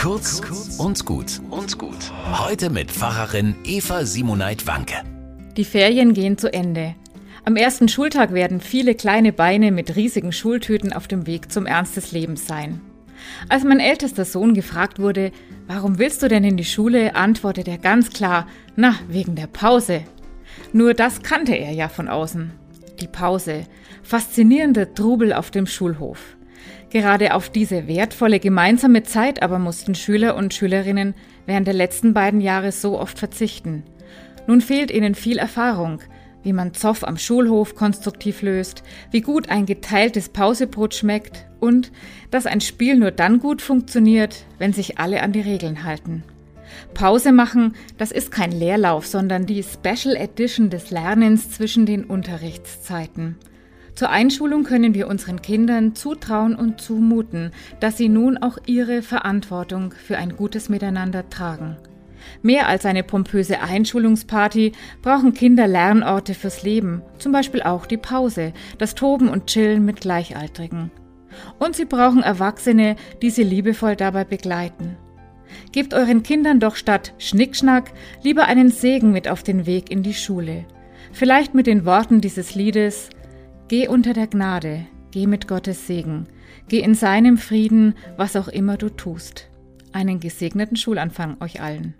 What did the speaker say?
Kurz und gut und gut. Heute mit Pfarrerin Eva Simoneit Wanke. Die Ferien gehen zu Ende. Am ersten Schultag werden viele kleine Beine mit riesigen Schultüten auf dem Weg zum Ernst des Lebens sein. Als mein ältester Sohn gefragt wurde, warum willst du denn in die Schule, antwortet er ganz klar, na, wegen der Pause. Nur das kannte er ja von außen. Die Pause. Faszinierender Trubel auf dem Schulhof. Gerade auf diese wertvolle gemeinsame Zeit aber mussten Schüler und Schülerinnen während der letzten beiden Jahre so oft verzichten. Nun fehlt ihnen viel Erfahrung, wie man Zoff am Schulhof konstruktiv löst, wie gut ein geteiltes Pausebrot schmeckt und dass ein Spiel nur dann gut funktioniert, wenn sich alle an die Regeln halten. Pause machen, das ist kein Leerlauf, sondern die Special Edition des Lernens zwischen den Unterrichtszeiten. Zur Einschulung können wir unseren Kindern zutrauen und zumuten, dass sie nun auch ihre Verantwortung für ein gutes Miteinander tragen. Mehr als eine pompöse Einschulungsparty brauchen Kinder Lernorte fürs Leben, zum Beispiel auch die Pause, das Toben und Chillen mit Gleichaltrigen. Und sie brauchen Erwachsene, die sie liebevoll dabei begleiten. Gebt euren Kindern doch statt Schnickschnack lieber einen Segen mit auf den Weg in die Schule. Vielleicht mit den Worten dieses Liedes Geh unter der Gnade, geh mit Gottes Segen, geh in seinem Frieden, was auch immer du tust. Einen gesegneten Schulanfang euch allen.